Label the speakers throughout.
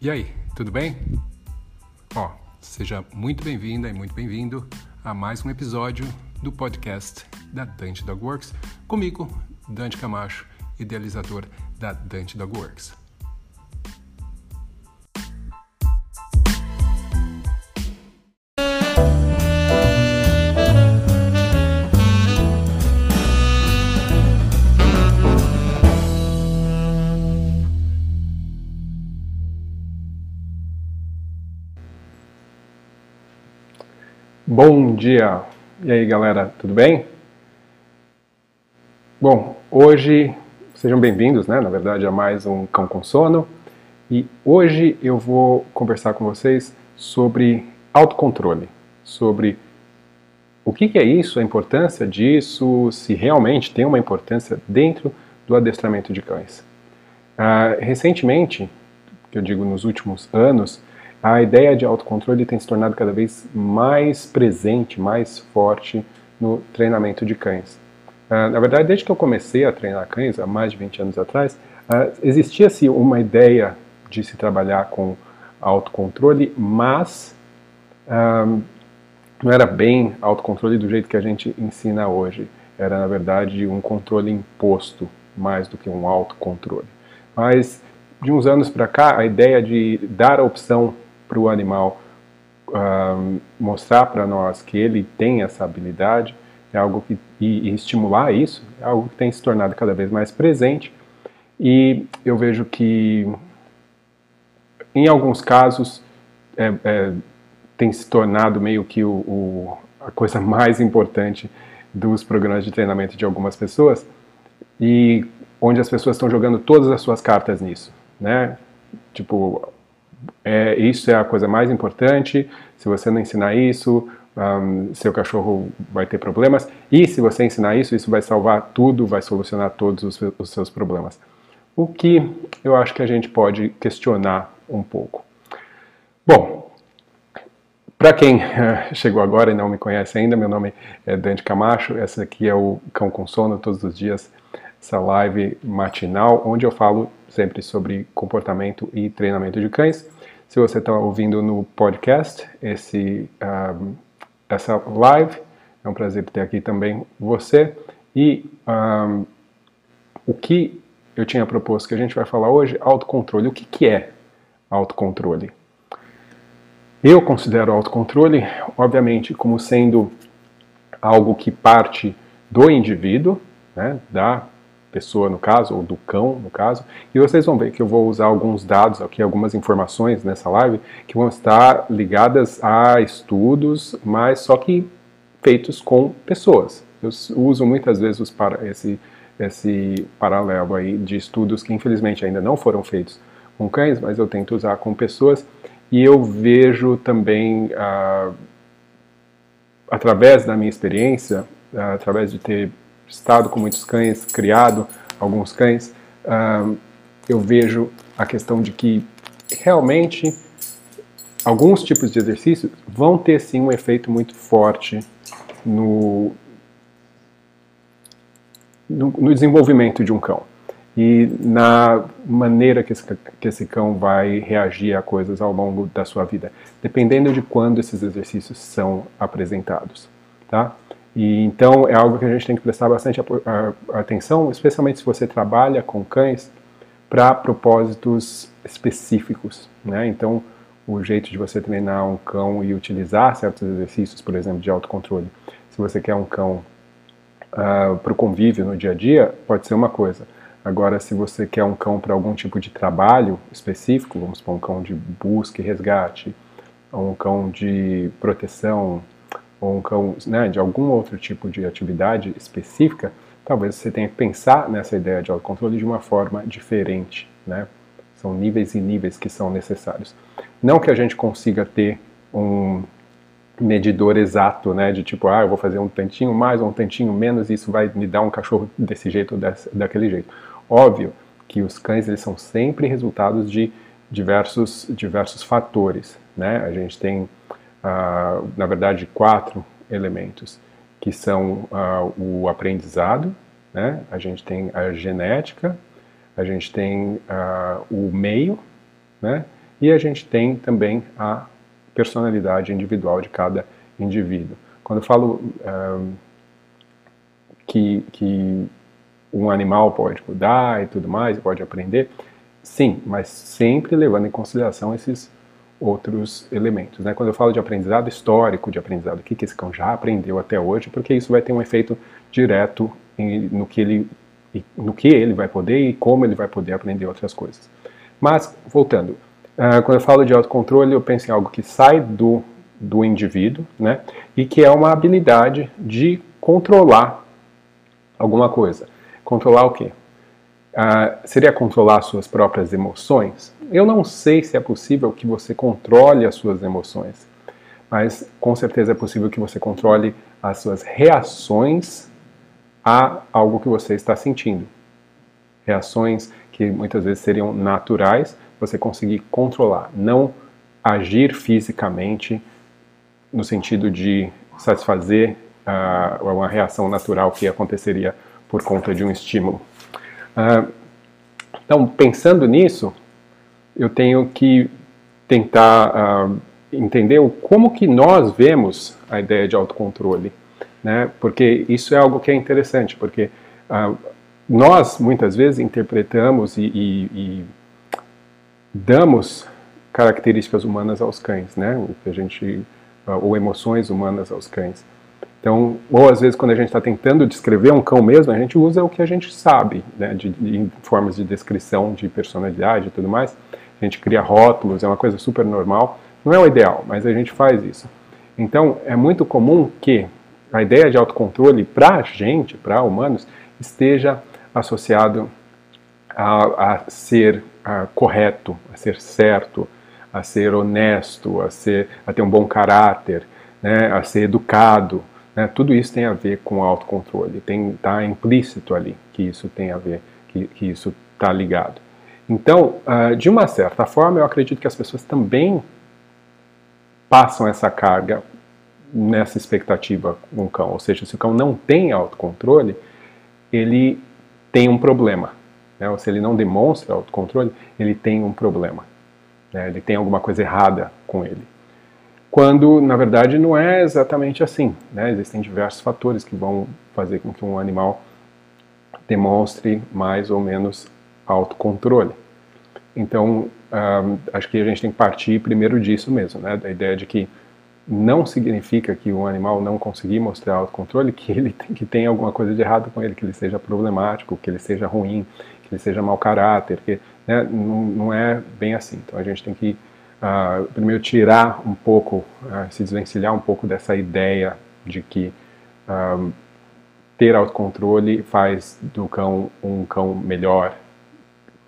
Speaker 1: E aí, tudo bem? Ó, seja muito bem-vinda e muito bem-vindo a mais um episódio do podcast da Dante Dog Works, comigo, Dante Camacho, idealizador da Dante Dog Works. Bom dia! E aí galera, tudo bem? Bom, hoje sejam bem-vindos, né? Na verdade, a mais um Cão com Sono. E hoje eu vou conversar com vocês sobre autocontrole, sobre o que, que é isso, a importância disso, se realmente tem uma importância dentro do adestramento de cães. Uh, recentemente, que eu digo nos últimos anos, a ideia de autocontrole tem se tornado cada vez mais presente, mais forte no treinamento de cães. Uh, na verdade, desde que eu comecei a treinar cães, há mais de 20 anos atrás, uh, existia-se uma ideia de se trabalhar com autocontrole, mas uh, não era bem autocontrole do jeito que a gente ensina hoje. Era, na verdade, um controle imposto, mais do que um autocontrole. Mas, de uns anos para cá, a ideia de dar a opção para o animal uh, mostrar para nós que ele tem essa habilidade é algo que e, e, estimular isso é algo que tem se tornado cada vez mais presente e eu vejo que em alguns casos é, é, tem se tornado meio que o, o, a coisa mais importante dos programas de treinamento de algumas pessoas e onde as pessoas estão jogando todas as suas cartas nisso, né? Tipo, é, isso é a coisa mais importante. Se você não ensinar isso, um, seu cachorro vai ter problemas. E se você ensinar isso, isso vai salvar tudo, vai solucionar todos os, os seus problemas. O que eu acho que a gente pode questionar um pouco. Bom, para quem uh, chegou agora e não me conhece ainda, meu nome é Dante Camacho. Essa aqui é o Cão com Sono, todos os dias, essa live matinal, onde eu falo sempre sobre comportamento e treinamento de cães. Se você está ouvindo no podcast, esse, essa live, é um prazer ter aqui também você. E o que eu tinha proposto que a gente vai falar hoje, autocontrole. O que, que é autocontrole? Eu considero autocontrole, obviamente, como sendo algo que parte do indivíduo, né, da pessoa no caso, ou do cão no caso, e vocês vão ver que eu vou usar alguns dados aqui, algumas informações nessa live que vão estar ligadas a estudos, mas só que feitos com pessoas. Eu uso muitas vezes para, esse, esse paralelo aí de estudos que infelizmente ainda não foram feitos com cães, mas eu tento usar com pessoas e eu vejo também, ah, através da minha experiência, ah, através de ter estado com muitos cães, criado alguns cães, uh, eu vejo a questão de que realmente alguns tipos de exercícios vão ter sim um efeito muito forte no, no, no desenvolvimento de um cão e na maneira que esse, que esse cão vai reagir a coisas ao longo da sua vida, dependendo de quando esses exercícios são apresentados, tá? E então é algo que a gente tem que prestar bastante atenção, especialmente se você trabalha com cães para propósitos específicos, né? Então o jeito de você treinar um cão e utilizar certos exercícios, por exemplo, de autocontrole. Se você quer um cão uh, para o convívio no dia a dia, pode ser uma coisa. Agora, se você quer um cão para algum tipo de trabalho específico, vamos supor um cão de busca e resgate, ou um cão de proteção, ou né, de algum outro tipo de atividade específica, talvez você tenha que pensar nessa ideia de autocontrole de uma forma diferente. Né? São níveis e níveis que são necessários. Não que a gente consiga ter um medidor exato, né, de tipo, ah, eu vou fazer um tantinho mais ou um tantinho menos, e isso vai me dar um cachorro desse jeito ou daquele jeito. Óbvio que os cães eles são sempre resultados de diversos diversos fatores, né? A gente tem na verdade, quatro elementos, que são ah, o aprendizado, né? a gente tem a genética, a gente tem ah, o meio, né? E a gente tem também a personalidade individual de cada indivíduo. Quando eu falo um, que, que um animal pode mudar e tudo mais, pode aprender, sim, mas sempre levando em consideração esses outros elementos. Né? Quando eu falo de aprendizado histórico, de aprendizado, o que, que esse cão já aprendeu até hoje, porque isso vai ter um efeito direto em, no, que ele, no que ele vai poder e como ele vai poder aprender outras coisas. Mas, voltando, uh, quando eu falo de autocontrole, eu penso em algo que sai do, do indivíduo, né? E que é uma habilidade de controlar alguma coisa. Controlar o quê? Uh, seria controlar suas próprias emoções? Eu não sei se é possível que você controle as suas emoções, mas com certeza é possível que você controle as suas reações a algo que você está sentindo. Reações que muitas vezes seriam naturais, você conseguir controlar, não agir fisicamente no sentido de satisfazer uh, uma reação natural que aconteceria por conta de um estímulo. Uh, então, pensando nisso, eu tenho que tentar uh, entender como que nós vemos a ideia de autocontrole, né? Porque isso é algo que é interessante, porque uh, nós muitas vezes interpretamos e, e, e, damos características humanas aos cães, né? O que a gente ou emoções humanas aos cães. Então, ou às vezes quando a gente está tentando descrever um cão mesmo, a gente usa o que a gente sabe, né, de, de, formas de descrição de personalidade e tudo mais. A gente cria rótulos, é uma coisa super normal. Não é o ideal, mas a gente faz isso. Então, é muito comum que a ideia de autocontrole para a gente, para humanos, esteja associado a, a ser a, correto, a ser certo, a ser honesto, a, ser, a ter um bom caráter, né, a ser educado. Né, tudo isso tem a ver com autocontrole. Está implícito ali que isso tem a ver, que, que isso está ligado. Então, uh, de uma certa forma, eu acredito que as pessoas também passam essa carga nessa expectativa com o cão. Ou seja, se o cão não tem autocontrole, ele tem um problema. Né? Ou se ele não demonstra autocontrole, ele tem um problema. Né? Ele tem alguma coisa errada com ele. Quando, na verdade, não é exatamente assim. Né? Existem diversos fatores que vão fazer com que um animal demonstre mais ou menos autocontrole. Então, um, acho que a gente tem que partir primeiro disso mesmo, né? da ideia de que não significa que um animal não conseguir mostrar autocontrole que ele tem, que tem alguma coisa de errado com ele, que ele seja problemático, que ele seja ruim, que ele seja mau caráter, que né, não, não, é bem assim. Então a gente tem que uh, primeiro tirar um pouco, uh, se desvencilhar um pouco dessa ideia de que uh, ter autocontrole faz do cão um cão melhor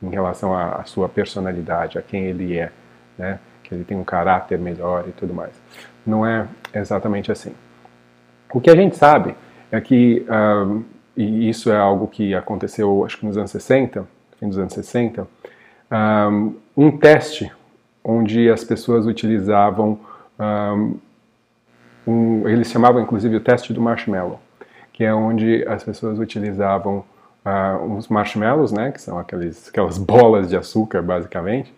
Speaker 1: em relação à, à sua personalidade, a quem ele é, né? que ele tem um caráter melhor e tudo mais não é exatamente assim. O que a gente sabe é que, um, e isso é algo que aconteceu acho que nos anos 60, fim dos anos 60, um, um teste onde as pessoas utilizavam, um, eles chamavam inclusive o teste do marshmallow, que é onde as pessoas utilizavam uh, uns marshmallows, né, que são aqueles, aquelas bolas de açúcar basicamente,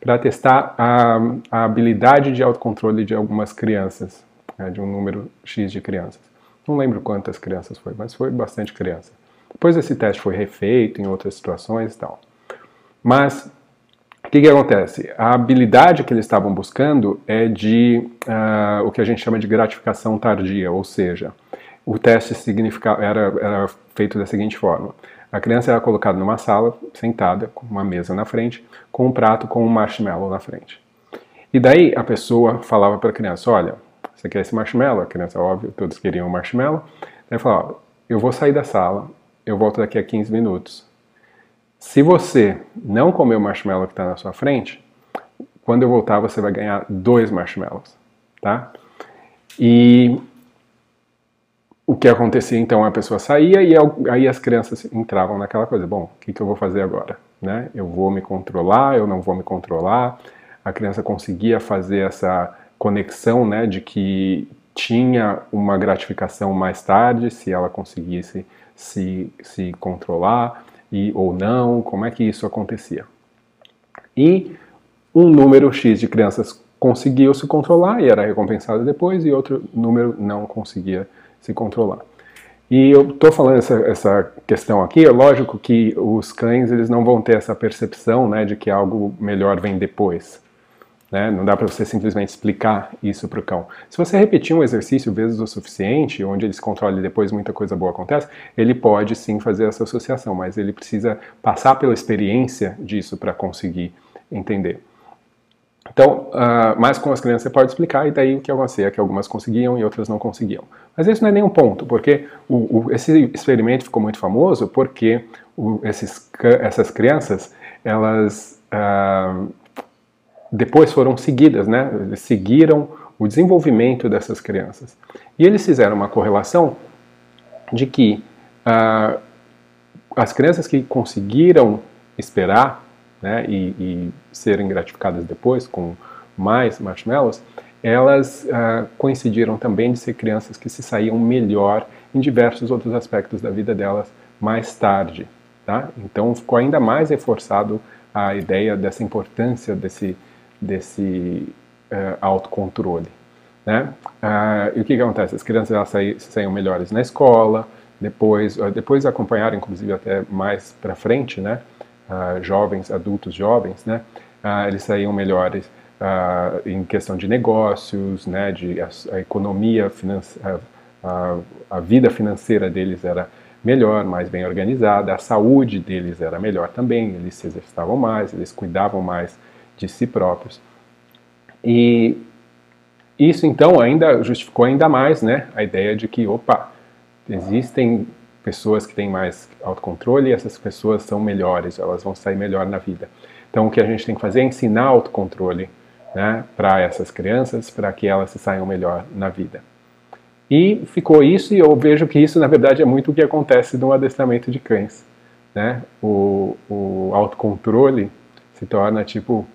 Speaker 1: para testar a, a, habilidade de autocontrole de algumas crianças, né, de um número X de crianças. Não lembro quantas crianças foi, mas foi bastante criança. Depois esse teste foi refeito em outras situações e tal. Mas o que, que, acontece? A habilidade que eles estavam buscando é de uh, o que a gente chama de gratificação tardia, ou seja, o teste era, era feito da seguinte forma: a criança era colocada numa sala, sentada, com uma mesa na frente, com um prato com um marshmallow na frente. E daí a pessoa falava para a criança: Olha, você quer esse marshmallow? A criança, óbvio, todos queriam o marshmallow. Daí falava: Eu vou sair da sala, eu volto daqui a 15 minutos. Se você não comer o marshmallow que está na sua frente, quando eu voltar você vai ganhar dois marshmallows, tá? E o que acontecia então a pessoa saía e aí as crianças entravam naquela coisa bom o que, que eu vou fazer agora? né? Eu vou me controlar eu não vou me controlar a criança conseguia fazer essa conexão né de que tinha uma gratificação mais tarde se ela conseguisse se, se controlar e ou não como é que isso acontecia e um número X de crianças conseguiu se controlar e era recompensado depois, e outro número não conseguia se controlar. E eu estou falando essa, essa questão aqui, é lógico que os cães eles não vão ter essa percepção né, de que algo melhor vem depois. Né? Não dá para você simplesmente explicar isso para o cão. Se você repetir um exercício vezes o suficiente, onde ele se controla e depois muita coisa boa acontece, ele pode sim fazer essa associação, mas ele precisa passar pela experiência disso para conseguir entender. Então, uh, mas com as crianças você pode explicar, e daí o que acontecia é que algumas conseguiam e outras não conseguiam. Mas isso não é nenhum ponto, porque o, o, esse experimento ficou muito famoso porque o, esses, essas crianças, elas uh, depois foram seguidas, né? Eles seguiram o desenvolvimento dessas crianças. E eles fizeram uma correlação de que uh, as crianças que conseguiram esperar né, e, e, serem gratificadas depois com mais marshmallows, elas uh, coincidiram também de ser crianças que se saíam melhor em diversos outros aspectos da vida delas mais tarde. Tá? Então ficou ainda mais reforçado a ideia dessa importância desse, desse uh, autocontrole. Né? Uh, e o que, que, acontece? As crianças elas saíam, saíam melhores na escola, depois, depois acompanharam, inclusive até mais para frente, né? uh, jovens, adultos jovens, né, uh, eles saíam melhores uh, em questão de negócios, né, de a, a economia, a, a, vida financeira deles era melhor, mais bem organizada, a saúde deles era melhor também, eles se exercitavam mais, eles cuidavam mais de si próprios. E isso então ainda justificou ainda mais, né, a ideia de que, opa, existem pessoas que têm mais autocontrole e essas pessoas são melhores, elas vão sair melhor na vida. Então o que a gente tem que fazer é ensinar autocontrole né, para essas crianças, para que elas se saiam melhor na vida. E ficou isso, e eu vejo que isso, na verdade, é muito o que acontece no adestramento de cães. Né? O, o autocontrole se torna tipo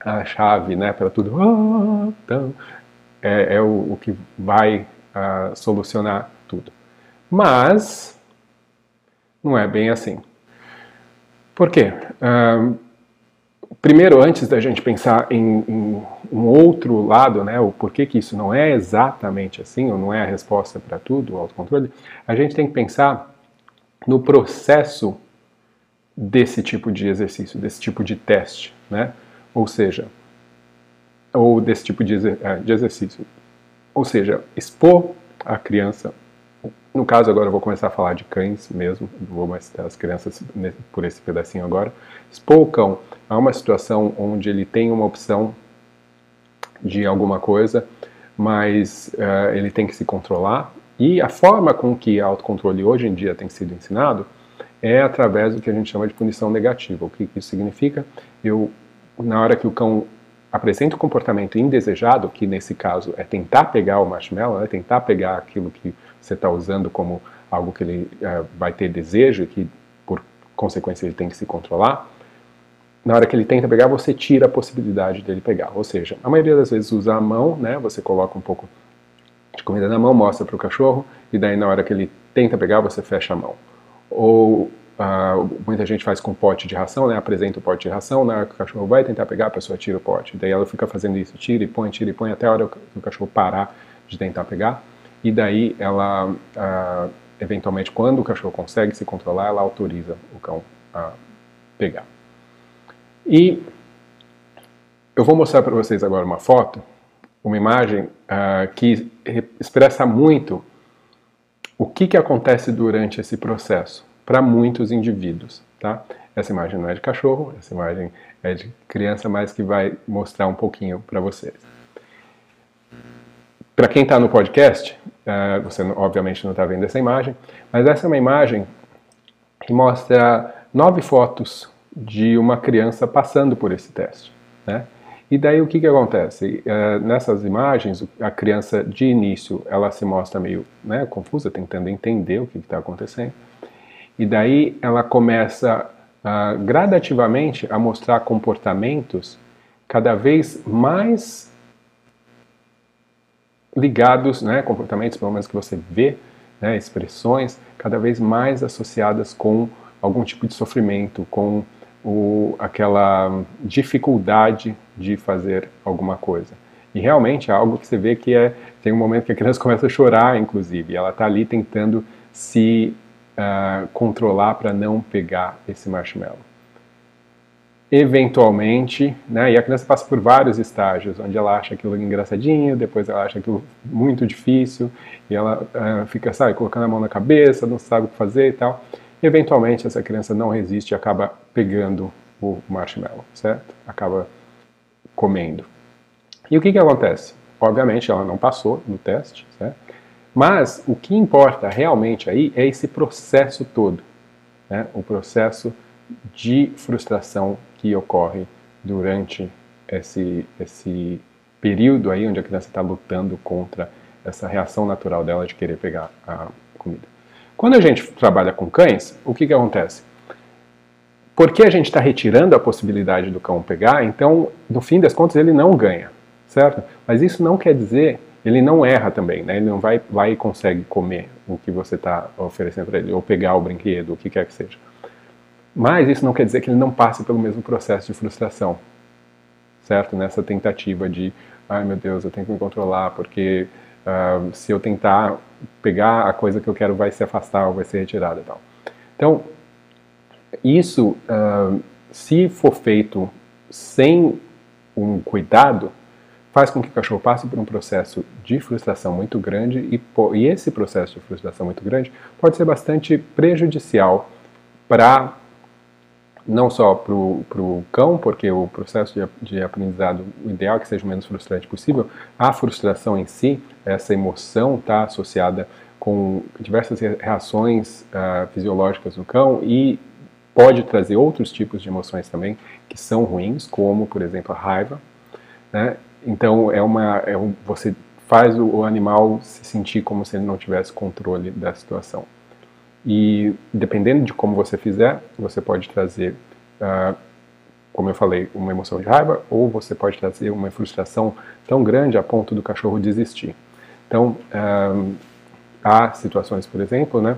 Speaker 1: a chave né, para tudo. Ah, então, é, é o, o, que vai uh, solucionar tudo. Mas não é bem assim. Por quê? Uh, primeiro, antes da gente pensar em, em, um outro lado, né, o porquê que isso não é exatamente assim, ou não é a resposta para tudo, o autocontrole, a gente tem que pensar no processo desse tipo de exercício, desse tipo de teste, né? Ou seja, ou desse tipo de, é, de exercício. Ou seja, expor a criança no caso, agora eu vou começar a falar de cães mesmo, vou mais as crianças por esse pedacinho agora. Expor o cão a uma situação onde ele tem uma opção de alguma coisa, mas uh, ele tem que se controlar. E a forma com que autocontrole hoje em dia tem sido ensinado é através do que a gente chama de punição negativa. O que isso significa? Eu, na hora que o cão apresenta um comportamento indesejado, que nesse caso é tentar pegar o marshmallow, é tentar pegar aquilo que você está usando como algo que ele uh, vai ter desejo e que, por consequência, ele tem que se controlar, na hora que ele tenta pegar, você tira a possibilidade dele pegar. Ou seja, a maioria das vezes usa a mão, né? Você coloca um pouco de comida na mão, mostra para o cachorro, e daí na hora que ele tenta pegar, você fecha a mão. Ou uh, muita gente faz com pote de ração, né? Apresenta o pote de ração, que o cachorro vai tentar pegar, a pessoa tira o pote. Daí ela fica fazendo isso, tira e põe, tira e põe, até a hora que o cachorro parar de tentar pegar e daí ela, ah, eventualmente, quando o cachorro consegue se controlar, ela autoriza o cão a pegar. E eu vou mostrar para vocês agora uma foto, uma imagem ah, que expressa muito o que, que acontece durante esse processo para muitos indivíduos. Tá? Essa imagem não é de cachorro, essa imagem é de criança, mas que vai mostrar um pouquinho para vocês. Para quem está no podcast, uh, você obviamente não está vendo essa imagem, mas essa é uma imagem que mostra nove fotos de uma criança passando por esse teste. Né? E daí o que, que acontece? Uh, nessas imagens, a criança de início ela se mostra meio né, confusa, tentando entender o que está acontecendo. E daí ela começa uh, gradativamente a mostrar comportamentos cada vez mais ligados, né, comportamentos pelo menos que você vê, né, expressões cada vez mais associadas com algum tipo de sofrimento, com o, aquela dificuldade de fazer alguma coisa. E realmente é algo que você vê que é, tem um momento que a criança começa a chorar, inclusive, ela está ali tentando se uh, controlar para não pegar esse marshmallow. Eventualmente, né, e a criança passa por vários estágios, onde ela acha aquilo engraçadinho, depois ela acha aquilo muito difícil, e ela uh, fica, sabe, colocando a mão na cabeça, não sabe o que fazer e tal. E, eventualmente, essa criança não resiste e acaba pegando o marshmallow, certo? Acaba comendo. E o que, que acontece? Obviamente, ela não passou no teste, certo? Mas o que importa realmente aí é esse processo todo, né? o processo de frustração que ocorre durante esse, esse período aí onde a criança está lutando contra essa reação natural dela de querer pegar a comida. Quando a gente trabalha com cães, o que, que acontece? Porque a gente está retirando a possibilidade do cão pegar, então, no fim das contas, ele não ganha, certo? Mas isso não quer dizer ele não erra também, né? Ele não vai, vai e consegue comer o que você está oferecendo para ele, ou pegar o brinquedo, o que quer que seja. Mas isso não quer dizer que ele não passe pelo mesmo processo de frustração, certo? Nessa tentativa de, ai meu Deus, eu tenho que me controlar, porque uh, se eu tentar pegar a coisa que eu quero vai se afastar ou vai ser retirada e tal. Então, isso, uh, se for feito sem um cuidado, faz com que o cachorro passe por um processo de frustração muito grande e, e esse processo de frustração muito grande pode ser bastante prejudicial para não só para o cão, porque o processo de, de, aprendizado, o ideal é que seja o menos frustrante possível, a frustração em si, essa emoção está associada com diversas reações uh, fisiológicas no cão e pode trazer outros tipos de emoções também que são ruins, como, por exemplo, a raiva, né? Então é uma, é um, você faz o, animal se sentir como se ele não tivesse controle da situação. E dependendo de como você fizer, você pode trazer, uh, como eu falei, uma emoção de raiva, ou você pode trazer uma frustração tão grande a ponto do cachorro desistir. Então uh, há situações, por exemplo, né,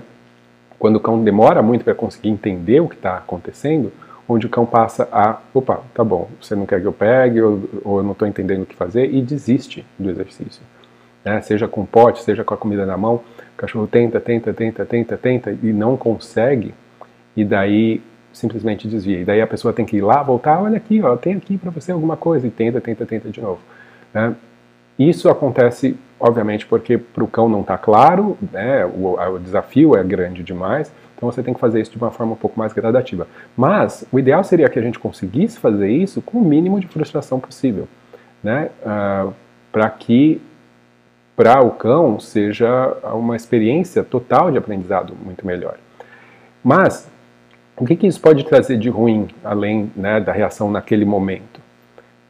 Speaker 1: quando o cão demora muito para conseguir entender o que está acontecendo, onde o cão passa a, opa, tá bom, você não quer que eu pegue, ou, ou eu não estou entendendo o que fazer, e desiste do exercício. Né? Seja com pote, seja com a comida na mão, o cachorro tenta, tenta, tenta, tenta, tenta, e não consegue, e daí simplesmente desvia. E daí a pessoa tem que ir lá, voltar, olha aqui, ó, tem aqui para você alguma coisa, e tenta, tenta, tenta de novo. Né? Isso acontece, obviamente, porque para o cão não está claro, né? o, o desafio é grande demais, então você tem que fazer isso de uma forma um pouco mais gradativa. Mas o ideal seria que a gente conseguisse fazer isso com o mínimo de frustração possível, né? Uh, para que para o cão seja uma experiência total de aprendizado muito melhor. Mas o que, que isso pode trazer de ruim, além né, da reação naquele momento,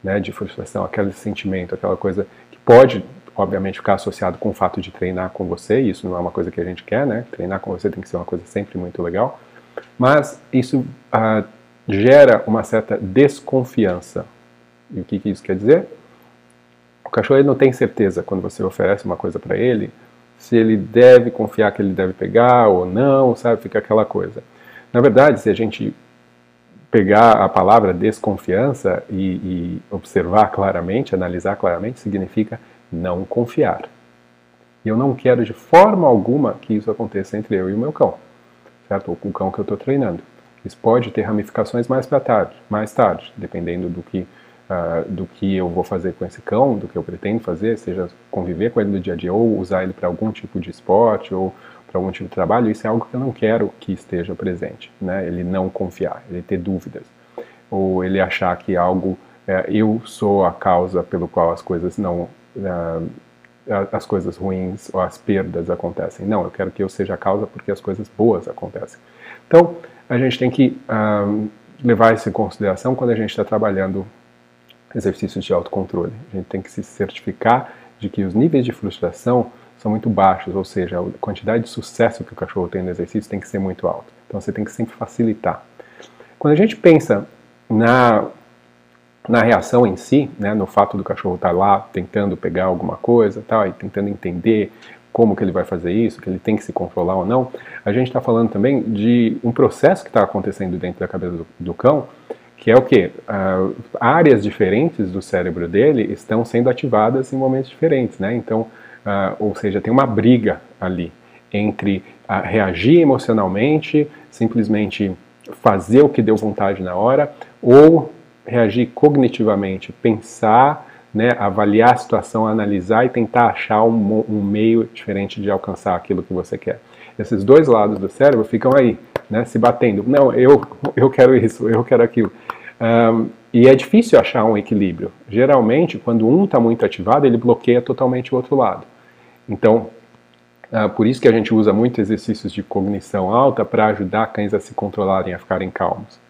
Speaker 1: né, de frustração, aquele sentimento, aquela coisa que pode obviamente, ficar associado com o fato de treinar com você, isso não é uma coisa que a gente quer, né? Treinar com você tem que ser uma coisa sempre muito legal, mas isso ah, gera uma certa desconfiança. E o que, que isso quer dizer? O cachorro não tem certeza quando você oferece uma coisa para ele, se ele deve confiar que ele deve pegar ou não, sabe? Fica aquela coisa. Na verdade, se a gente pegar a palavra desconfiança e, e observar claramente, analisar claramente, significa não confiar. E eu não quero de forma alguma que isso aconteça entre eu e o meu cão, certo? Ou com o cão que eu estou treinando. Isso pode ter ramificações mais para tarde, mais tarde, dependendo do que uh, do que eu vou fazer com esse cão, do que eu pretendo fazer, seja conviver com ele no dia a dia ou usar ele para algum tipo de esporte ou para algum tipo de trabalho. Isso é algo que eu não quero que esteja presente, né? Ele não confiar, ele ter dúvidas ou ele achar que algo é, eu sou a causa pelo qual as coisas não uh, as coisas ruins ou as perdas acontecem. Não, eu quero que eu seja a causa porque as coisas boas acontecem. Então, a gente tem que uh, levar isso em consideração quando a gente está trabalhando exercícios de autocontrole. A gente tem que se certificar de que os níveis de frustração são muito baixos, ou seja, a quantidade de sucesso que o cachorro tem no exercício tem que ser muito alta. Então você tem que sempre facilitar. Quando a gente pensa na na reação em si, né, no fato do cachorro estar tá lá tentando pegar alguma coisa, tal, e tentando entender como que ele vai fazer isso, que ele tem que se controlar ou não, a gente está falando também de um processo que está acontecendo dentro da cabeça do, do cão, que é o que? Uh, áreas diferentes do cérebro dele estão sendo ativadas em momentos diferentes, né? Então, uh, ou seja, tem uma briga ali entre uh, reagir emocionalmente, simplesmente fazer o que deu vontade na hora, ou reagir cognitivamente, pensar, né, avaliar a situação, analisar e tentar achar um, um, meio diferente de alcançar aquilo que você quer. Esses dois lados do cérebro ficam aí, né, se batendo. Não, eu, eu quero isso, eu quero aquilo. Um, e é difícil achar um equilíbrio. Geralmente, quando um está muito ativado, ele bloqueia totalmente o outro lado. Então, uh, por isso que a gente usa muito exercícios de cognição alta para ajudar cães a se controlarem, a ficarem calmos.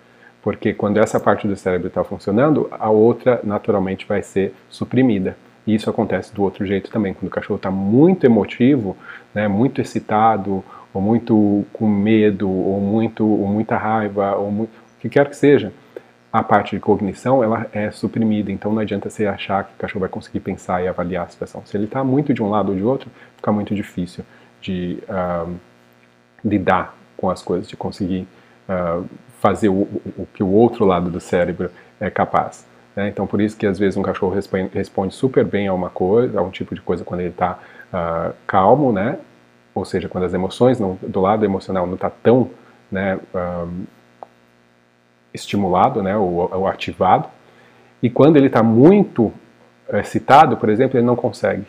Speaker 1: Porque quando essa parte do cérebro está funcionando, a outra naturalmente vai ser suprimida. E isso acontece do outro jeito também. Quando o cachorro está muito emotivo, né, muito excitado, ou muito com medo, ou, muito, ou muita raiva, ou muito, o que quer que seja, a parte de cognição ela é suprimida. Então não adianta você achar que o cachorro vai conseguir pensar e avaliar a situação. Se ele está muito de um lado ou de outro, fica muito difícil de uh, lidar com as coisas, de conseguir uh, fazer o, o, que o outro lado do cérebro é capaz. Né? Então, por isso que às vezes um cachorro responde, responde, super bem a uma coisa, a um tipo de coisa quando ele está uh, calmo, né? Ou seja, quando as emoções não, do lado emocional não está tão né, um, estimulado, né, ou, ou, ativado. E quando ele está muito excitado, por exemplo, ele não consegue.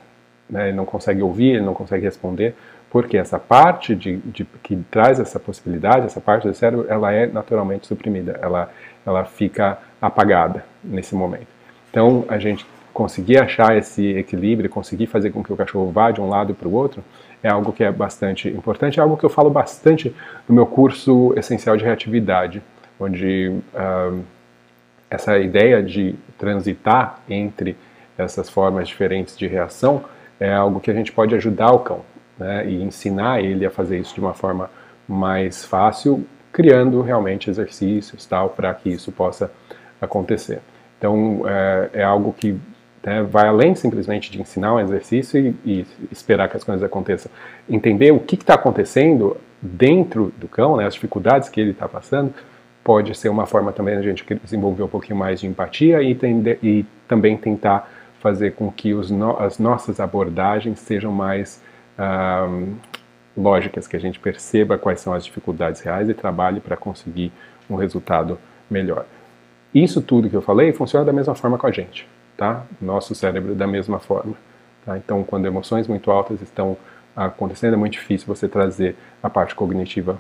Speaker 1: Né, ele não consegue ouvir, ele não consegue responder, porque essa parte de, de, que traz essa possibilidade, essa parte do cérebro, ela é naturalmente suprimida, ela, ela fica apagada nesse momento. Então, a gente conseguir achar esse equilíbrio, conseguir fazer com que o cachorro vá de um lado para o outro, é algo que é bastante importante, é algo que eu falo bastante no meu curso essencial de reatividade, onde uh, essa ideia de transitar entre essas formas diferentes de reação é algo que a gente pode ajudar o cão né, e ensinar ele a fazer isso de uma forma mais fácil, criando realmente exercícios tal para que isso possa acontecer. Então é, é algo que né, vai além simplesmente de ensinar um exercício e, e esperar que as coisas aconteçam. Entender o que está acontecendo dentro do cão, né, as dificuldades que ele está passando, pode ser uma forma também a gente desenvolver um pouquinho mais de empatia e, e também tentar fazer com que no, as nossas abordagens sejam mais lógicas, que a gente perceba quais são as dificuldades reais e trabalhe para conseguir um resultado melhor. Isso tudo que eu falei funciona da mesma forma com a gente, tá? Nosso cérebro da mesma forma. Tá? Então, quando emoções muito altas estão acontecendo, é muito difícil você trazer a parte cognitiva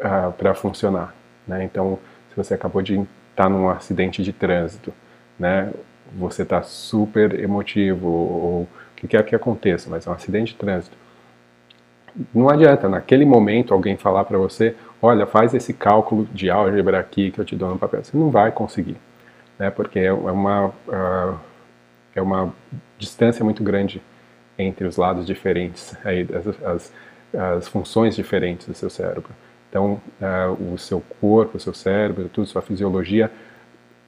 Speaker 1: ah, para funcionar. Né? Então, se você acabou de estar tá num acidente de trânsito, né? você está super emotivo, ou o que quer que aconteça, mas é um acidente de trânsito, não adianta, naquele momento, alguém falar para você: olha, faz esse cálculo de álgebra aqui que eu te dou no papel. Você não vai conseguir, né? porque é uma, uh, é uma distância muito grande entre os lados diferentes, aí, as, as, as funções diferentes do seu cérebro. Então, uh, o seu corpo, o seu cérebro, tudo, sua fisiologia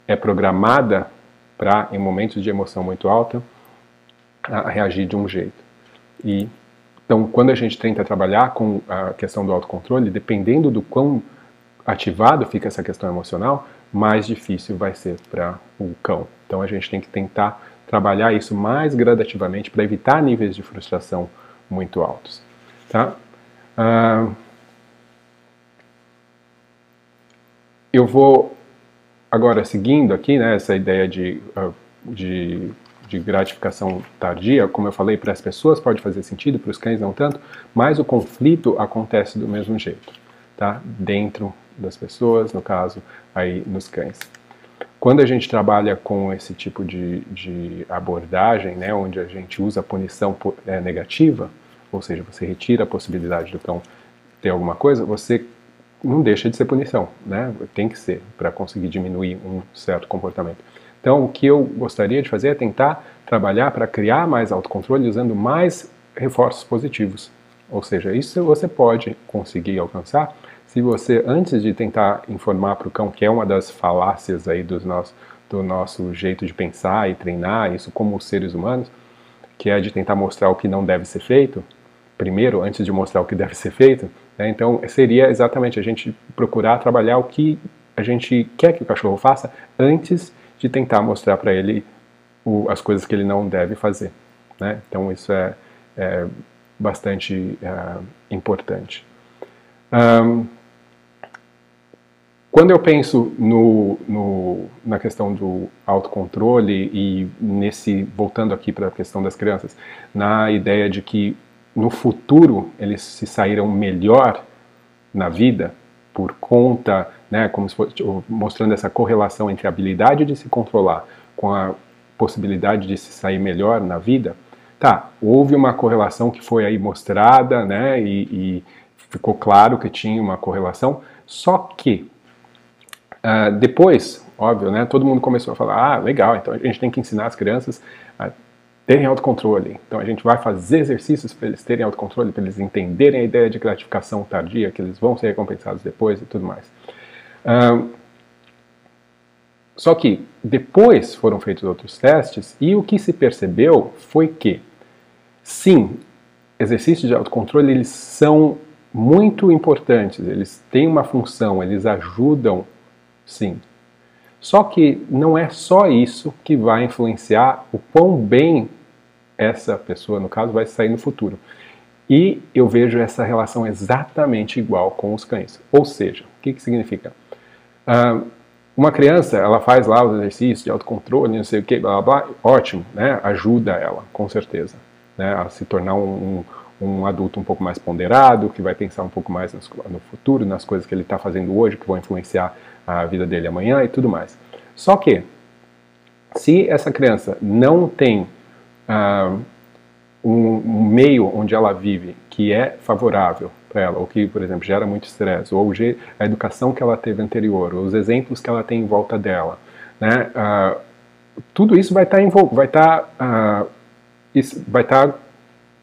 Speaker 1: é programada para, em momentos de emoção muito alta, reagir de um jeito. E então, quando a gente tenta trabalhar com a questão do autocontrole, dependendo do quão ativado fica essa questão emocional, mais difícil vai ser para o cão. Então, a gente tem que tentar trabalhar isso mais gradativamente para evitar níveis de frustração muito altos. Tá? Uh, eu vou agora seguindo aqui né, essa ideia de, uh, de de gratificação tardia, como eu falei, para as pessoas pode fazer sentido, para os cães não tanto, mas o conflito acontece do mesmo jeito, tá? Dentro das pessoas, no caso, aí nos cães. Quando a gente trabalha com esse tipo de, de abordagem, né, onde a gente usa a punição é, negativa, ou seja, você retira a possibilidade do cão ter alguma coisa, você não deixa de ser punição, né? Tem que ser para conseguir diminuir um certo comportamento. Então, o que eu gostaria de fazer é tentar trabalhar para criar mais autocontrole usando mais reforços positivos. Ou seja, isso você pode conseguir alcançar se você, antes de tentar informar para o cão, que é uma das falácias aí dos nossos, do nosso jeito de pensar e treinar, isso como seres humanos, que é de tentar mostrar o que não deve ser feito, primeiro, antes de mostrar o que deve ser feito. Né? Então, seria exatamente a gente procurar trabalhar o que a gente quer que o cachorro faça antes de tentar mostrar para ele o, as coisas que ele não deve fazer. Né? Então, isso é, é bastante é, importante. Um, quando eu penso no, no, na questão do autocontrole e nesse, voltando aqui para a questão das crianças, na ideia de que no futuro eles se saíram melhor na vida por conta, né, como se fosse, tipo, mostrando essa correlação entre a habilidade de se controlar com a possibilidade de se sair melhor na vida, tá, houve uma correlação que foi aí mostrada, né, e, e ficou claro que tinha uma correlação, só que uh, depois, óbvio, né, todo mundo começou a falar, ah, legal, então a gente tem que ensinar as crianças a terem autocontrole. Então a gente vai fazer exercícios para eles terem autocontrole, para eles entenderem a ideia de gratificação tardia, que eles vão ser recompensados depois e tudo mais. Só que depois foram feitos outros testes e o que se percebeu foi que, sim, exercícios de autocontrole eles são muito importantes, eles têm uma função, eles ajudam, sim. Só que não é só isso que vai influenciar o quão bem essa pessoa, no caso, vai sair no futuro. E eu vejo essa relação exatamente igual com os cães. Ou seja, o que, que significa? Uh, uma criança, ela faz lá os exercícios de autocontrole, não sei o que, blá blá blá, ótimo, né? Ajuda ela, com certeza, né? A se tornar um, um, um adulto um pouco mais ponderado, que vai pensar um pouco mais no futuro, nas coisas que ele está fazendo hoje, que vão influenciar a vida dele amanhã e tudo mais. Só que, se essa criança não tem uh, um, um meio onde ela vive que é favorável para ela, ou que, por exemplo, gera muito estresse, ou a educação que ela teve anterior, ou os exemplos que ela tem em volta dela, né? Uh, tudo isso vai estar tá vai estar tá, uh, vai estar tá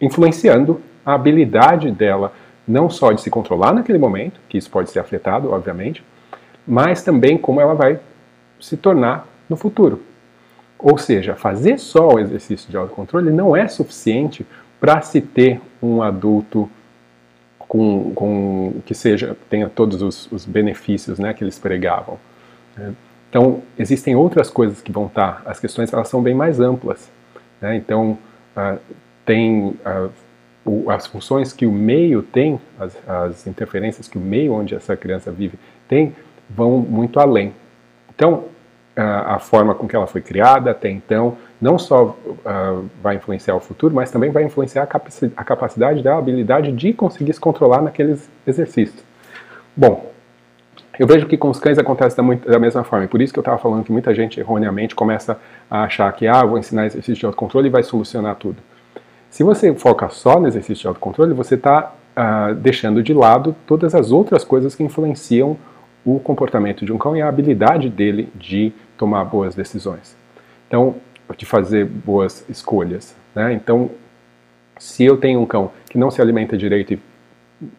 Speaker 1: influenciando a habilidade dela não só de se controlar naquele momento, que isso pode ser afetado, obviamente, mas também como ela vai se tornar no futuro. Ou seja, fazer só o exercício de autocontrole não é suficiente para se ter um adulto com, com que seja tenha todos os, os benefícios né, que eles pregavam. Né? Então, existem outras coisas que vão estar, as questões elas são bem mais amplas. Né? Então, uh, tem uh, o, as funções que o meio tem, as, as, interferências que o meio onde essa criança vive tem, vão muito além. Então, a, forma com que ela foi criada até então, não só uh, vai influenciar o futuro, mas também vai influenciar a, capaci a capacidade dela, a habilidade de conseguir se controlar naqueles exercícios. Bom, eu vejo que com os cães acontece da, da mesma forma, e por isso que eu estava falando que muita gente erroneamente começa a achar que, ah, vou ensinar exercício de autocontrole e vai solucionar tudo. Se você foca só no exercício de autocontrole, você está uh, ah, deixando de lado todas as outras coisas que influenciam o comportamento de um cão e a habilidade dele de tomar boas decisões. Então, de fazer boas escolhas. Né? Então, se eu tenho um cão que não se alimenta direito e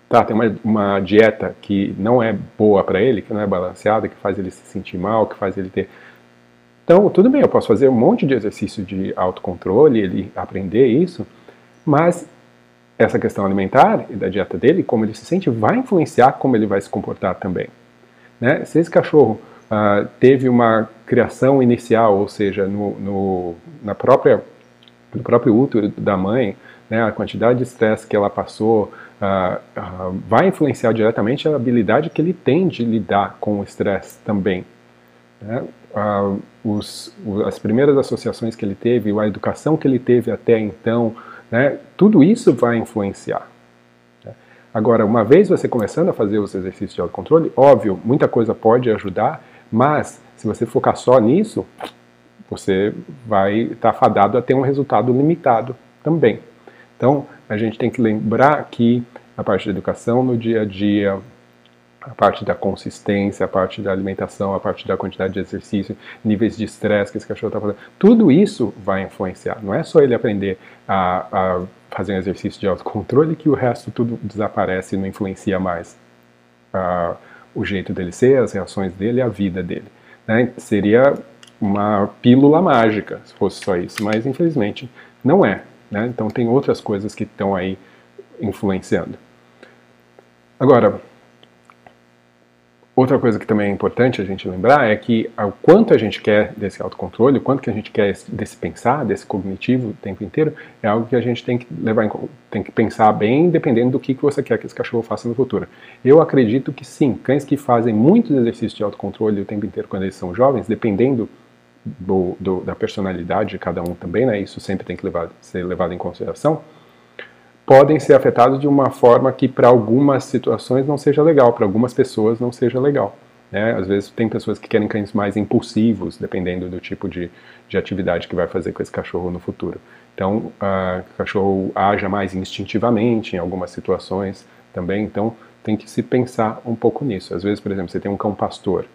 Speaker 1: tá, tem uma, uma dieta que não é boa para ele, que não é balanceada, que faz ele se sentir mal, que faz ele ter. Então, tudo bem, eu posso fazer um monte de exercício de autocontrole, ele aprender isso, mas essa questão alimentar e da dieta dele, como ele se sente, vai influenciar como ele vai se comportar também. Né? Se esse cachorro uh, teve uma criação inicial, ou seja, no, no, na própria, no próprio útero da mãe, né, a quantidade de estresse que ela passou uh, uh, vai influenciar diretamente a habilidade que ele tem de lidar com o estresse também. Né? Os, as primeiras associações que ele teve, a educação que ele teve até então, né, tudo isso vai influenciar. Agora, uma vez você começando a fazer os exercícios de autocontrole, óbvio, muita coisa pode ajudar, mas se você focar só nisso, você vai estar tá fadado a ter um resultado limitado também. Então, a gente tem que lembrar que a parte da educação no dia a dia, a parte da consistência, a parte da alimentação, a parte da quantidade de exercício, níveis de estresse que esse cachorro está fazendo, tudo isso vai influenciar. Não é só ele aprender a, a fazer um exercício de autocontrole que o resto tudo desaparece e não influencia mais uh, o jeito dele ser, as reações dele, a vida dele. Né? Seria uma pílula mágica se fosse só isso, mas infelizmente não é. Né? Então tem outras coisas que estão aí influenciando. Agora, Outra coisa que também é importante a gente lembrar é que o quanto a gente quer desse autocontrole, o quanto que a gente quer desse pensar, desse cognitivo o tempo inteiro, é algo que a gente tem que levar em, tem que pensar bem, dependendo do que, que você quer que esse cachorro faça no futuro. Eu acredito que sim, cães que fazem muitos exercícios de autocontrole o tempo inteiro quando eles são jovens, dependendo do, do, da personalidade de cada um também, né, isso sempre tem que levar, ser levado em consideração, podem ser afetados de uma forma que para algumas situações não seja legal, para algumas pessoas não seja legal. Né? Às vezes tem pessoas que querem cães mais impulsivos, dependendo do tipo de, de atividade que vai fazer com esse cachorro no futuro. Então, uh, o cachorro haja mais instintivamente em algumas situações também, então tem que se pensar um pouco nisso. Às vezes, por exemplo, você tem um cão pastor,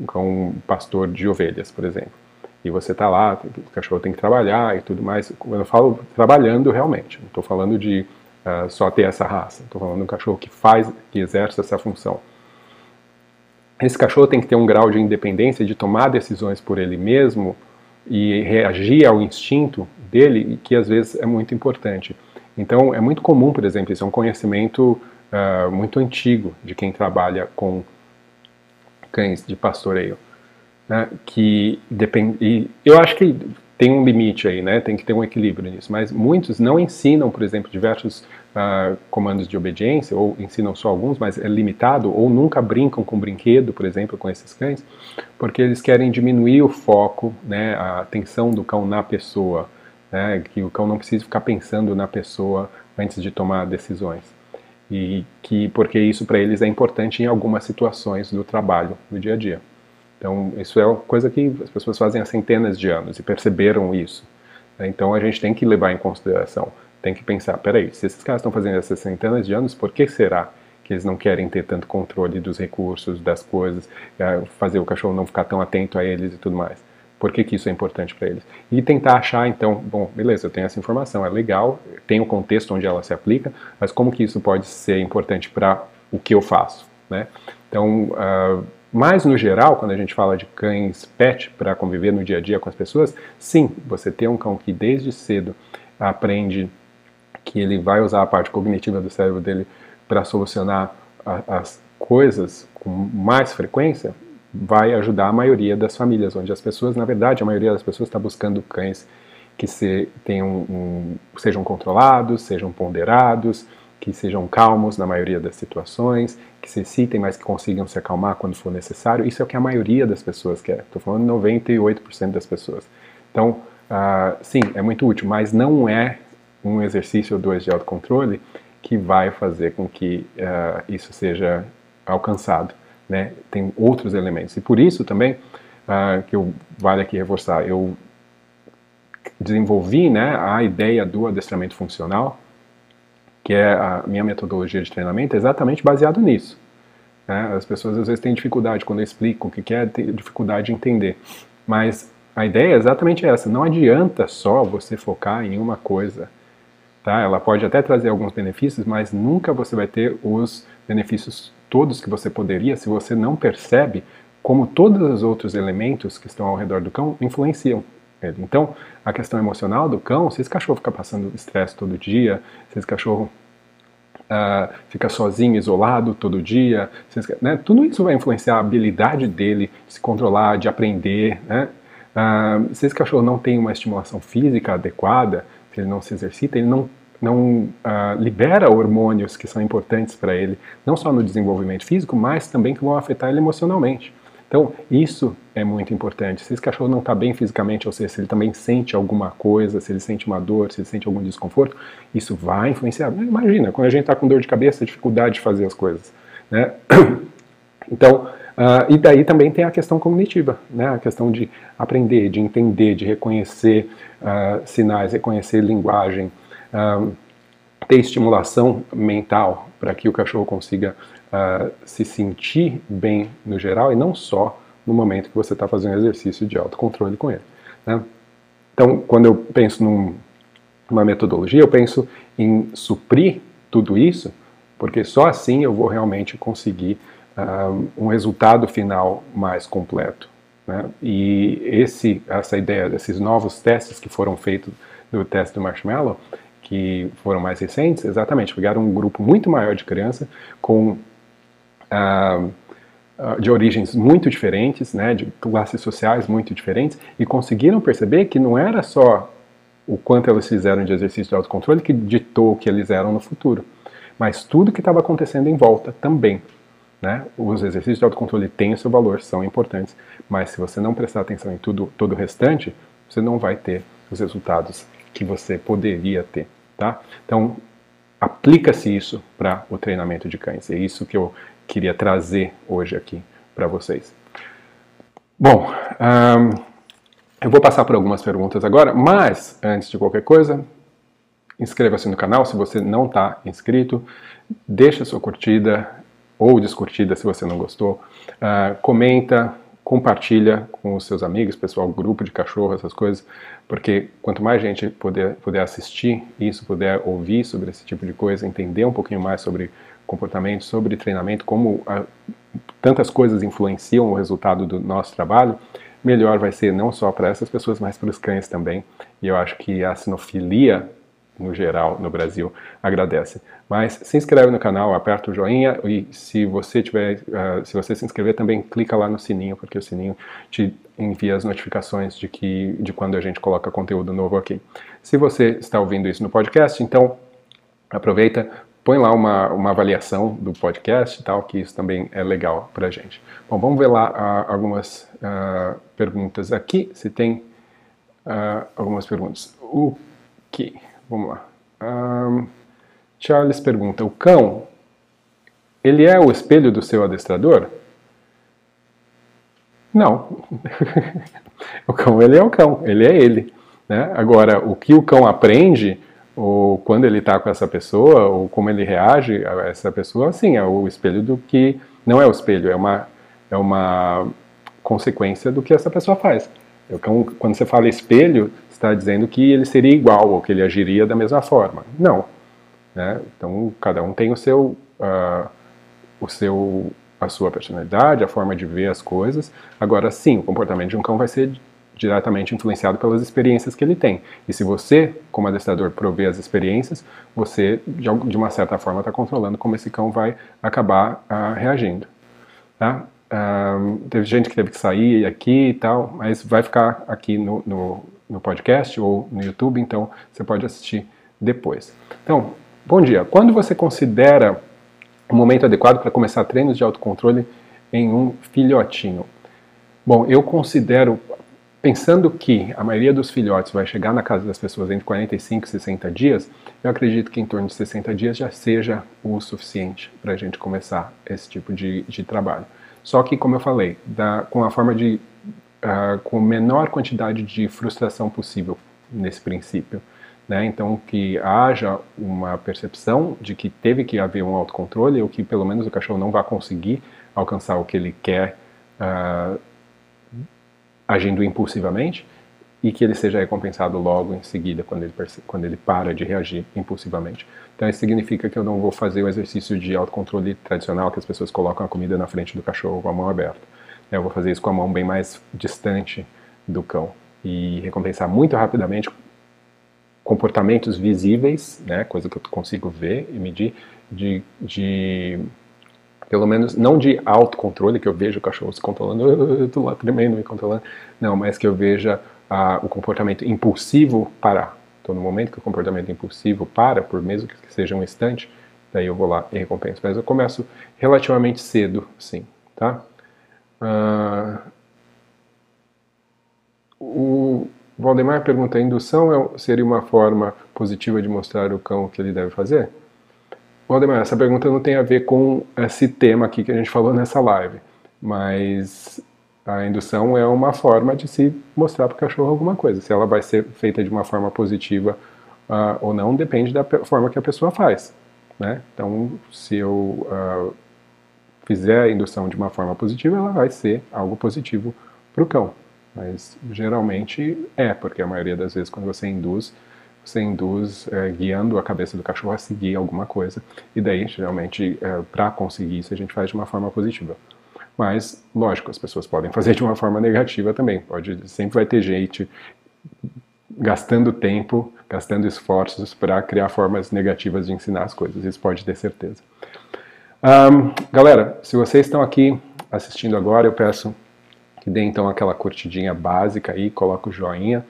Speaker 1: um cão pastor de ovelhas, por exemplo e você está lá, o cachorro tem que trabalhar e tudo mais. Quando eu falo trabalhando realmente, não estou falando de uh, só ter essa raça, estou falando de um cachorro que faz, que exerce essa função. Esse cachorro tem que ter um grau de independência de tomar decisões por ele mesmo e reagir ao instinto dele, que às vezes é muito importante. Então, é muito comum, por exemplo, isso é um conhecimento uh, muito antigo de quem trabalha com cães de pastoreio né, que depende. Eu acho que tem um limite aí, né? Tem que ter um equilíbrio nisso. Mas muitos não ensinam, por exemplo, diversos uh, comandos de obediência, ou ensinam só alguns, mas é limitado, ou nunca brincam com brinquedo, por exemplo, com esses cães, porque eles querem diminuir o foco, né, a atenção do cão na pessoa, né, que o cão não precise ficar pensando na pessoa antes de tomar decisões. E que porque isso para eles é importante em algumas situações do trabalho, do dia a dia. Então, isso é uma coisa que as pessoas fazem há centenas de anos e perceberam isso. Né? Então, a gente tem que levar em consideração, tem que pensar, peraí, se esses caras estão fazendo essas centenas de anos, por que será que eles não querem ter tanto controle dos recursos, das coisas, eh, fazer o cachorro não ficar tão atento a eles e tudo mais? Por que, que isso é importante para eles? E tentar achar, então, bom, beleza, eu tenho essa informação, é legal, tem o contexto onde ela se aplica, mas como que isso pode ser importante para o que eu faço, né? Então, uh, mas, no geral, quando a gente fala de cães pet para conviver no dia a dia com as pessoas, sim, você tem um cão que desde cedo aprende que ele vai usar a parte cognitiva do cérebro dele para solucionar a, as coisas com mais frequência, vai ajudar a maioria das famílias, onde as pessoas, na verdade, a maioria das pessoas está buscando cães que se, tenham um, sejam controlados, sejam ponderados, que sejam calmos na maioria das situações, que se excitem, mas que consigam se acalmar quando for necessário. Isso é o que a maioria das pessoas quer. Estou falando 98% das pessoas. Então, uh, sim, é muito útil, mas não é um exercício ou dois de autocontrole que vai fazer com que uh, isso seja alcançado. Né? Tem outros elementos. E por isso também, uh, que eu vale aqui reforçar, eu desenvolvi né, a ideia do adestramento funcional, que é a minha metodologia de treinamento, é exatamente baseado nisso. Né? As pessoas às vezes têm dificuldade quando eu explico o que é, ter dificuldade de entender. Mas a ideia é exatamente essa. Não adianta só você focar em uma coisa. Tá? Ela pode até trazer alguns benefícios, mas nunca você vai ter os benefícios todos que você poderia se você não percebe como todos os outros elementos que estão ao redor do cão influenciam ele. Então, a questão emocional do cão, se esse cachorro fica passando estresse todo dia, se esse cachorro uh, fica sozinho, isolado todo dia, esse, né, tudo isso vai influenciar a habilidade dele de se controlar, de aprender. Né? Uh, se esse cachorro não tem uma estimulação física adequada, se ele não se exercita, ele não não uh, libera hormônios que são importantes para ele, não só no desenvolvimento físico, mas também que vão afetar ele emocionalmente. Então, isso é muito importante. Se esse cachorro não está bem fisicamente, ou seja, se ele também sente alguma coisa, se ele sente uma dor, se ele sente algum desconforto, isso vai influenciar. Imagina, quando a gente está com dor de cabeça, dificuldade de fazer as coisas. Né? Então, uh, e daí também tem a questão cognitiva, né? a questão de aprender, de entender, de reconhecer uh, sinais, reconhecer linguagem, uh, ter estimulação mental para que o cachorro consiga uh, se sentir bem no geral e não só no momento que você está fazendo exercício de autocontrole com ele. Né? Então, quando eu penso num, numa metodologia, eu penso em suprir tudo isso, porque só assim eu vou realmente conseguir uh, um resultado final mais completo. Né? E esse, essa ideia desses novos testes que foram feitos no teste do Marshmallow, que foram mais recentes, exatamente, pegaram um grupo muito maior de criança com ah, de origens muito diferentes, né, de classes sociais muito diferentes, e conseguiram perceber que não era só o quanto eles fizeram de exercício de autocontrole que ditou o que eles eram no futuro, mas tudo que estava acontecendo em volta também. Né? Os exercícios de autocontrole têm o seu valor, são importantes, mas se você não prestar atenção em tudo, todo o restante, você não vai ter os resultados que você poderia ter. Tá? Então, aplica-se isso para o treinamento de cães. É isso que eu queria trazer hoje aqui para vocês. Bom, eu vou passar por algumas perguntas agora, mas antes de qualquer coisa, inscreva-se no canal se você não está inscrito, deixa sua curtida ou descurtida se você não gostou, uh, comenta, compartilha com os seus amigos, pessoal, grupo de cachorro, essas coisas, porque quanto mais gente puder, puder assistir isso, puder ouvir sobre esse tipo de coisa, entender um pouquinho mais sobre comportamento, sobre treinamento, como a, tantas coisas influenciam o resultado do nosso trabalho, melhor vai ser não só para essas pessoas, mas para os cães também. E eu acho que a sinofilia no geral no Brasil agradece. Mas se inscreve no canal, aperta o joinha e se você tiver, uh, se você se inscrever também clica lá no sininho porque o sininho te envia as notificações de que de quando a gente coloca conteúdo novo aqui. Se você está ouvindo isso no podcast, então aproveita, põe lá uma, uma avaliação do podcast e tal, que isso também é legal para gente. Bom, vamos ver lá uh, algumas uh, perguntas aqui, se tem algumas perguntas. O que? Vamos lá. Um, Charles pergunta: o cão, ele é o espelho do seu adestrador? Não. o cão, ele é o cão, ele é ele. Né? Agora, o que o cão aprende, ou quando ele está com essa pessoa, ou como ele reage a essa pessoa, sim, é o espelho do que. Não é o espelho, é uma, é uma consequência do que essa pessoa faz. O cão, quando você fala espelho, está dizendo que ele seria igual ou que ele agiria da mesma forma. Não. Né? Então, cada um tem o seu, uh, o seu, a sua personalidade, a forma de ver as coisas. Agora, sim, o comportamento de um cão vai ser diretamente influenciado pelas experiências que ele tem. E se você, como adestrador, provê as experiências, você, de uma certa forma, está controlando como esse cão vai acabar uh, reagindo. Tá? Uh, teve gente que teve que sair aqui e tal, mas vai ficar aqui no, no no podcast ou no YouTube, então você pode assistir depois. Então, bom dia. Quando você considera o momento adequado para começar treinos de autocontrole em um filhotinho? Bom, eu considero, pensando que a maioria dos filhotes vai chegar na casa das pessoas entre 45 e 60 dias, eu acredito que em torno de 60 dias já seja o suficiente para a gente começar esse tipo de, de trabalho. Só que, como eu falei, da, com a forma de uh, com menor quantidade de frustração possível nesse princípio. Né? Então, que haja uma percepção de que teve que haver um autocontrole, ou que pelo menos o cachorro não vai conseguir alcançar o que ele quer uh, agindo impulsivamente, e que ele seja recompensado logo em seguida, quando ele, quando ele para de reagir impulsivamente. Então, isso significa que eu não vou fazer o exercício de autocontrole tradicional, que as pessoas colocam a comida na frente do cachorro com a mão aberta. Eu vou fazer isso com a mão bem mais distante do cão e recompensar muito rapidamente comportamentos visíveis, né, coisa que eu consigo ver e medir, de, de pelo menos não de autocontrole, que eu vejo o cachorro se controlando, eu estou lá tremendo me controlando, não, mas que eu veja ah, o comportamento impulsivo parar. Então, no momento que o comportamento impulsivo para, por mesmo que seja um instante, daí eu vou lá e recompenso. Mas eu começo relativamente cedo, sim, tá? Ah, o Valdemar pergunta: indução é, seria uma forma positiva de mostrar o cão o que ele deve fazer? Valdemar, essa pergunta não tem a ver com esse tema aqui que a gente falou nessa live, mas a indução é uma forma de se mostrar para o cachorro alguma coisa. Se ela vai ser feita de uma forma positiva uh, ou não, depende da forma que a pessoa faz. Né? Então, se eu uh, fizer a indução de uma forma positiva, ela vai ser algo positivo para o cão. Mas geralmente é, porque a maioria das vezes quando você induz, você induz é, guiando a cabeça do cachorro a seguir alguma coisa. E daí, geralmente, é, para conseguir isso, a gente faz de uma forma positiva. Mas, lógico, as pessoas podem fazer de uma forma negativa também. Pode, sempre vai ter gente gastando tempo gastando esforços para criar formas negativas de ensinar as coisas, isso pode ter certeza. Um, galera, se vocês estão aqui assistindo agora, eu peço que dê então aquela curtidinha básica aí, coloca o joinha.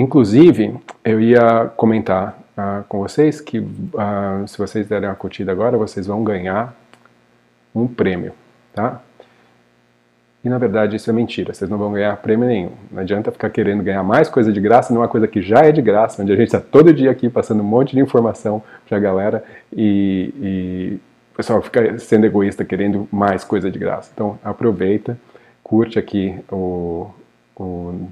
Speaker 1: Inclusive, eu ia comentar uh, com vocês que uh, se vocês derem uma curtida agora, vocês vão ganhar um prêmio, tá? E na verdade isso é mentira, vocês não vão ganhar prêmio nenhum. Não adianta ficar querendo ganhar mais coisa de graça numa coisa que já é de graça, onde a gente está todo dia aqui passando um monte de informação para a galera e, e o pessoal fica sendo egoísta querendo mais coisa de graça. Então aproveita, curte aqui o, o,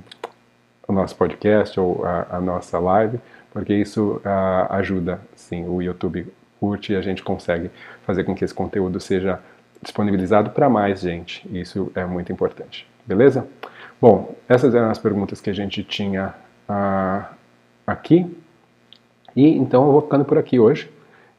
Speaker 1: o nosso podcast ou a, a, nossa live, porque isso a, ajuda, sim, o YouTube curte e a gente consegue fazer com que esse conteúdo seja disponibilizado para mais gente. Isso é muito importante. Beleza? Bom, essas eram as perguntas que a gente tinha uh, aqui. E então eu vou ficando por aqui hoje.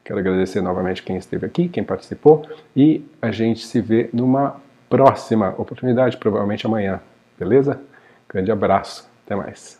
Speaker 1: Quero agradecer novamente quem esteve aqui, quem participou. E a gente se vê numa próxima oportunidade, provavelmente amanhã. Beleza? Grande abraço. Até mais.